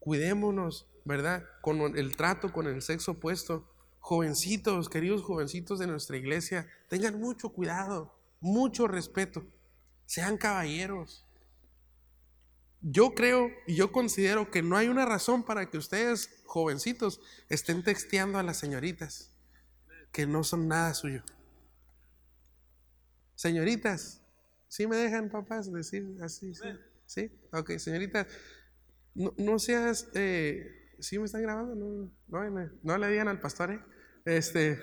Cuidémonos, ¿verdad? Con el trato con el sexo opuesto. Jovencitos, queridos jovencitos de nuestra iglesia, tengan mucho cuidado, mucho respeto. Sean caballeros. Yo creo y yo considero que no hay una razón para que ustedes, jovencitos, estén texteando a las señoritas, que no son nada suyo. Señoritas, ¿sí me dejan papás decir así? ¿Sí? ¿Sí? Ok, señoritas, no, seas, eh, ¿sí me están grabando? No, no, no, le digan al pastor, ¿eh? Este,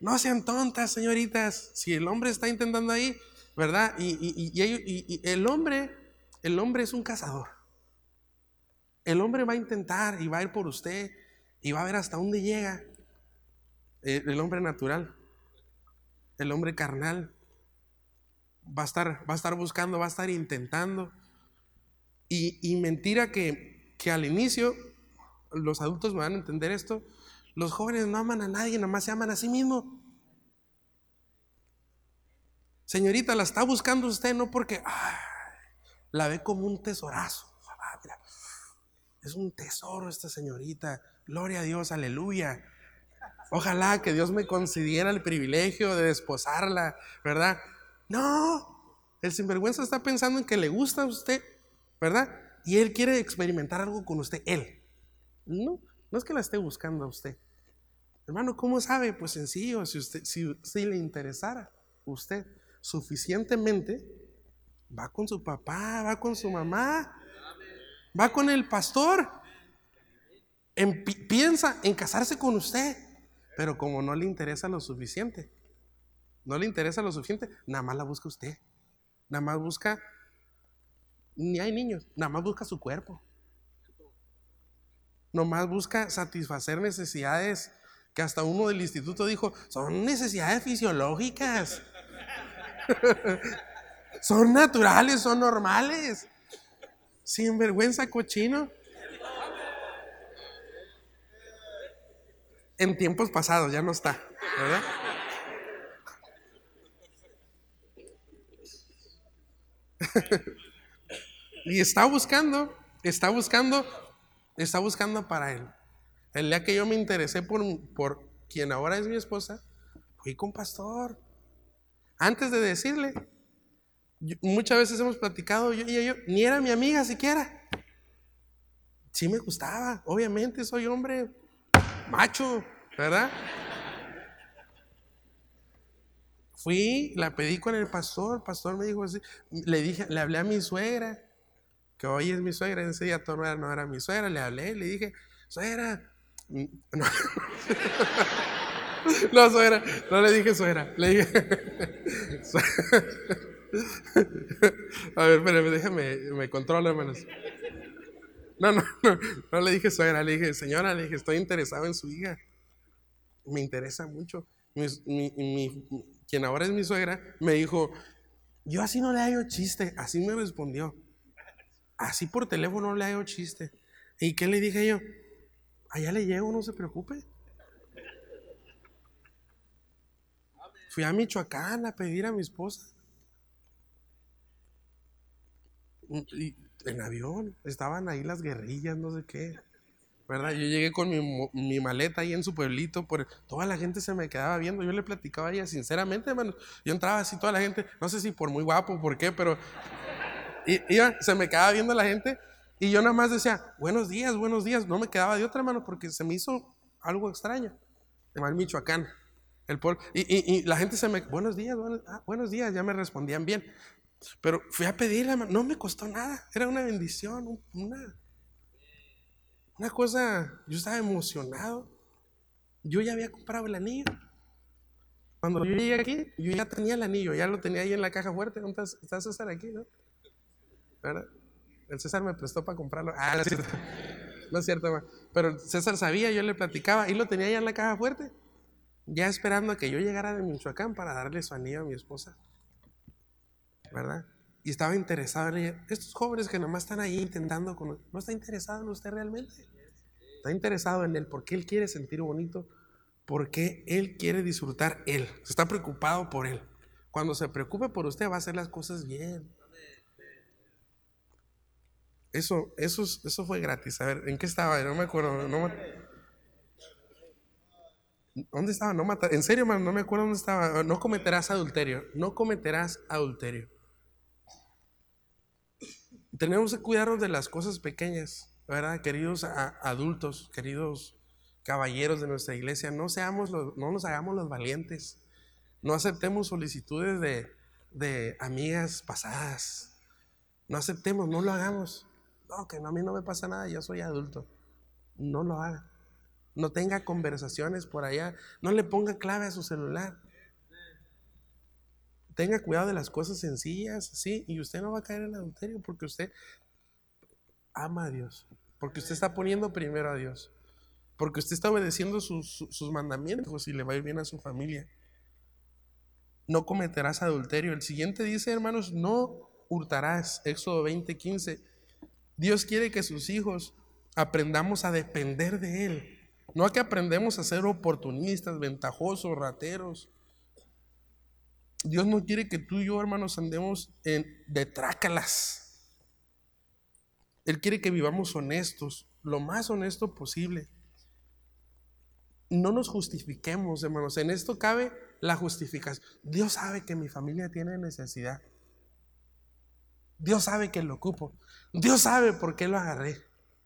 no sean tontas, señoritas. Si el hombre está intentando ahí, ¿verdad? Y, y, el hombre, el hombre es un cazador. El hombre va a intentar y va a ir por usted y va a ver hasta dónde llega. El, el hombre natural, el hombre carnal, va a estar, va a estar buscando, va a estar intentando. Y, mentira que, que al inicio, los adultos me van a entender esto, los jóvenes no aman a nadie, nada más se aman a sí mismos. Señorita, la está buscando usted no porque la ve como un tesorazo. Ah, es un tesoro esta señorita. Gloria a Dios, aleluya. Ojalá que Dios me concediera el privilegio de desposarla, ¿verdad? No, el sinvergüenza está pensando en que le gusta a usted, ¿verdad? Y él quiere experimentar algo con usted, él. No, no es que la esté buscando a usted. Hermano, ¿cómo sabe? Pues sencillo, si usted, si, le interesara usted suficientemente, va con su papá, va con su mamá, va con el pastor. piensa en casarse con usted, pero como no le interesa lo suficiente, no le interesa lo suficiente, nada más la busca usted. Nada más busca, ni hay niños, nada más busca su cuerpo. Nomás busca satisfacer necesidades que hasta uno del instituto dijo, son necesidades fisiológicas. son naturales, son normales. Sin vergüenza, cochino. En tiempos pasados, ya no está, ¿verdad? y está buscando, está buscando, está buscando para él. El día que yo me interesé por, por quien ahora es mi esposa, fui con pastor antes de decirle, muchas veces hemos platicado, yo y yo, ni era mi amiga siquiera. Sí me gustaba, obviamente soy hombre macho, ¿verdad? Fui, la pedí con el pastor, el pastor me dijo así, le dije, le hablé a mi suegra, que hoy es mi suegra, ese día no era, no era mi suegra, le hablé, le dije, suegra, no. No, suegra, no le dije suegra, le dije. A ver, espérame, déjame, me controlo, hermanos. No, no, no, no le dije suegra, le dije, señora, le dije, estoy interesado en su hija. Me interesa mucho. Mi, quien ahora es mi suegra, me dijo, yo así no le hago chiste, así me respondió. Así por teléfono no le hago chiste. ¿Y qué le dije yo? Allá le llego, no se preocupe. Fui a Michoacán a pedir a mi esposa. En avión, estaban ahí las guerrillas, no sé qué. ¿Verdad? Yo llegué con mi, maleta ahí en su pueblito, por, toda la gente se me quedaba viendo, yo le platicaba a ella sinceramente, hermano, yo entraba así, toda la gente, no sé si por muy guapo, por qué, pero iba, se me quedaba viendo la gente y yo nada más decía, buenos días, buenos días, no me quedaba de otra, hermano, porque se me hizo algo extraño, en Michoacán. El y, la gente se me, buenos días, ah, buenos, días, ya me respondían bien. Pero fui a pedirle, no me costó nada, era una bendición, una, una cosa, yo estaba emocionado. Yo ya había comprado el anillo. Cuando yo llegué aquí, yo ya tenía el anillo, ya lo tenía ahí en la caja fuerte. está César aquí, no? ¿Verdad? El César me prestó para comprarlo. Ah, no es cierto. No es cierto, pero César sabía, yo le platicaba y lo tenía ahí en la caja fuerte ya esperando a que yo llegara de Michoacán para darle su anillo a mi esposa. ¿Verdad? y estaba interesado en ella. Estos jóvenes que nomás están ahí intentando, con, ¿no está interesado en usted realmente? Está interesado en él porque él quiere sentir bonito, porque él quiere disfrutar él, está preocupado por él. Cuando se preocupe por usted va a hacer las cosas bien. Eso, eso, eso fue gratis. A ver, ¿en qué estaba? No me acuerdo. ¿Dónde estaba? No matar. En serio, no me acuerdo dónde estaba. No cometerás adulterio. No cometerás adulterio. Tenemos que cuidarnos de las cosas pequeñas, ¿verdad? Queridos adultos, queridos caballeros de nuestra iglesia, no, seamos los, no nos hagamos los valientes. No aceptemos solicitudes de, de amigas pasadas. No aceptemos, no lo hagamos. No, que a mí no me pasa nada, yo soy adulto. No lo haga. No tenga conversaciones por allá. No le ponga clave a su celular. Tenga cuidado de las cosas sencillas, sí, y usted no va a caer en adulterio porque usted ama a Dios, porque usted está poniendo primero a Dios, porque usted está obedeciendo sus, mandamientos y le va a ir bien a su familia. No cometerás adulterio. El siguiente dice, hermanos, no hurtarás. Éxodo 20, 15. Dios quiere que sus hijos aprendamos a depender de Él. No a que aprendemos a ser oportunistas, ventajosos, rateros. Dios no quiere que tú y yo, hermanos, andemos en, de trácalas. Él quiere que vivamos honestos, lo más honesto posible. No nos justifiquemos, hermanos. En esto cabe la justificación. Dios sabe que mi familia tiene necesidad. Dios sabe que lo ocupo. Dios sabe por qué lo agarré.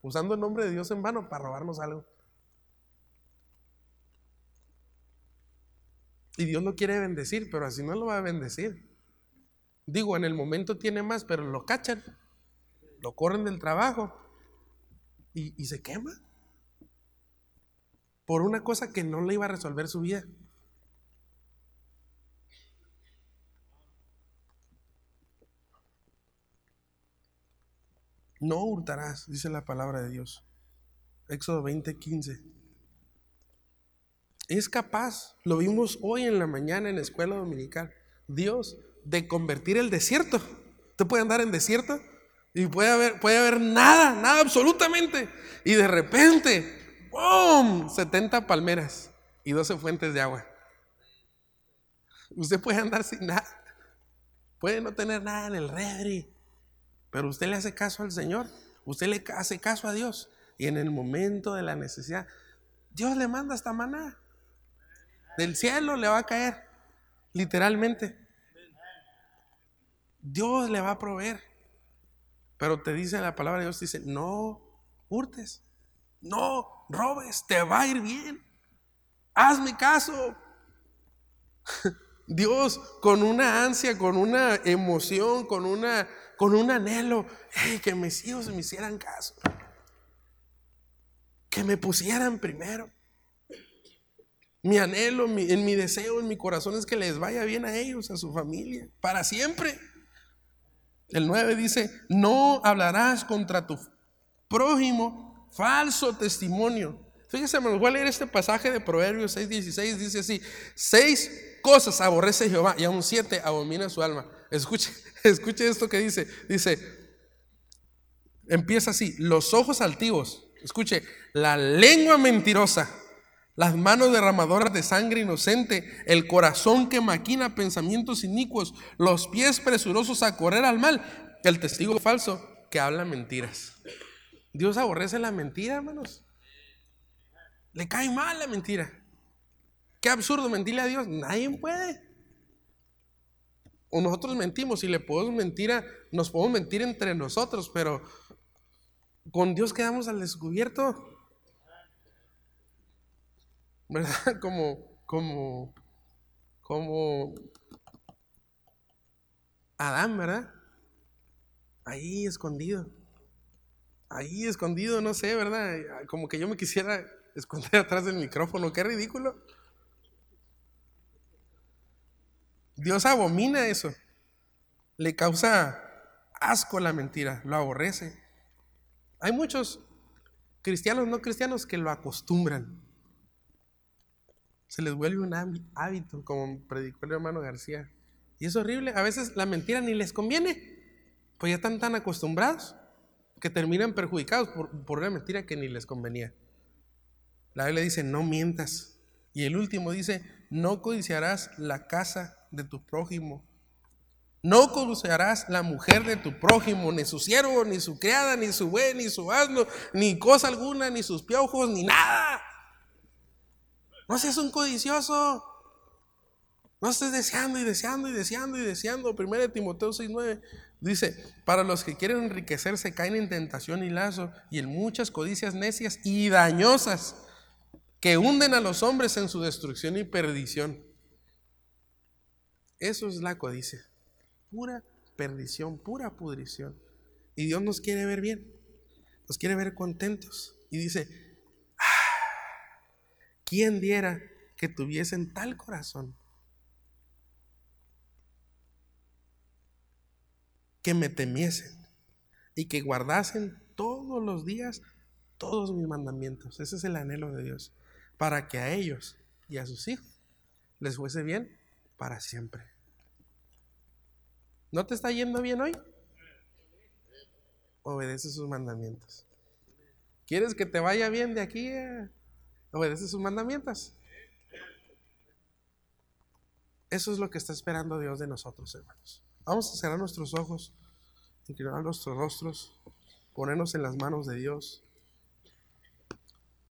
Usando el nombre de Dios en vano para robarnos algo. Y Dios lo quiere bendecir, pero así no lo va a bendecir. Digo, en el momento tiene más, pero lo cachan, lo corren del trabajo y, se quema. Por una cosa que no le iba a resolver su vida. No hurtarás, dice la palabra de Dios. Éxodo 20, 15 es capaz, lo vimos hoy en la mañana en la escuela dominical, Dios, de convertir el desierto. Usted puede andar en desierto y puede haber, puede haber nada, nada absolutamente. Y de repente, ¡boom! 70 palmeras y 12 fuentes de agua. Usted puede andar sin nada. Puede no tener nada en el refri. Pero usted le hace caso al Señor. Usted le hace caso a Dios. Y en el momento de la necesidad, Dios le manda esta maná. Del cielo le va a caer, literalmente. Dios le va a proveer. Pero te dice la palabra de Dios, dice, no hurtes, no robes, te va a ir bien. Hazme caso. Dios con una ansia, con una emoción, con, una, con un anhelo, que mis hijos me hicieran caso. Que me pusieran primero. Mi anhelo, en mi deseo, en mi corazón es que les vaya bien a ellos, a su familia, para siempre. El 9 dice, no hablarás contra tu prójimo falso testimonio. Fíjese, me voy a leer este pasaje de Proverbios 6:16, dice así, seis cosas aborrece Jehová y aún siete abomina su alma. Escuche, escuche esto que dice, dice, empieza así, los ojos altivos, escuche, la lengua mentirosa las manos derramadoras de sangre inocente, el corazón que maquina pensamientos inicuos, los pies presurosos a correr al mal, el testigo falso que habla mentiras. Dios aborrece la mentira, hermanos. Le cae mal la mentira. Qué absurdo mentirle a Dios. Nadie puede. O nosotros mentimos y le podemos mentir a, nos podemos mentir entre nosotros, pero con Dios quedamos al descubierto. ¿Verdad? Como, como, como Adán, ¿verdad? Ahí escondido. Ahí escondido, no sé, ¿verdad? Como que yo me quisiera esconder atrás del micrófono. Qué ridículo. Dios abomina eso. Le causa asco la mentira, lo aborrece. Hay muchos cristianos, no cristianos, que lo acostumbran. Se les vuelve un hábito, como predicó el hermano García. Y es horrible. A veces la mentira ni les conviene. Pues ya están tan acostumbrados que terminan perjudicados por, por una mentira que ni les convenía. La Biblia dice, no mientas. Y el último dice, no codiciarás la casa de tu prójimo. No codiciarás la mujer de tu prójimo, ni su siervo, ni su criada, ni su buey, ni su asno, ni cosa alguna, ni sus piojos, ni nada. No seas un codicioso. No estés deseando y deseando y deseando y deseando. 1 Timoteo 6:9 dice, para los que quieren enriquecerse caen en tentación y lazo y en muchas codicias necias y dañosas que hunden a los hombres en su destrucción y perdición. Eso es la codicia. Pura perdición, pura pudrición. Y Dios nos quiere ver bien. Nos quiere ver contentos. Y dice, ¿quién diera que tuviesen tal corazón? Que me temiesen y que guardasen todos los días todos mis mandamientos. Ese es el anhelo de Dios para que a ellos y a sus hijos les fuese bien para siempre. ¿No te está yendo bien hoy? Obedece sus mandamientos. ¿Quieres que te vaya bien de aquí? Obedece sus mandamientos. Eso es lo que está esperando Dios de nosotros, hermanos. Vamos a cerrar nuestros ojos, inclinar nuestros rostros, ponernos en las manos de Dios.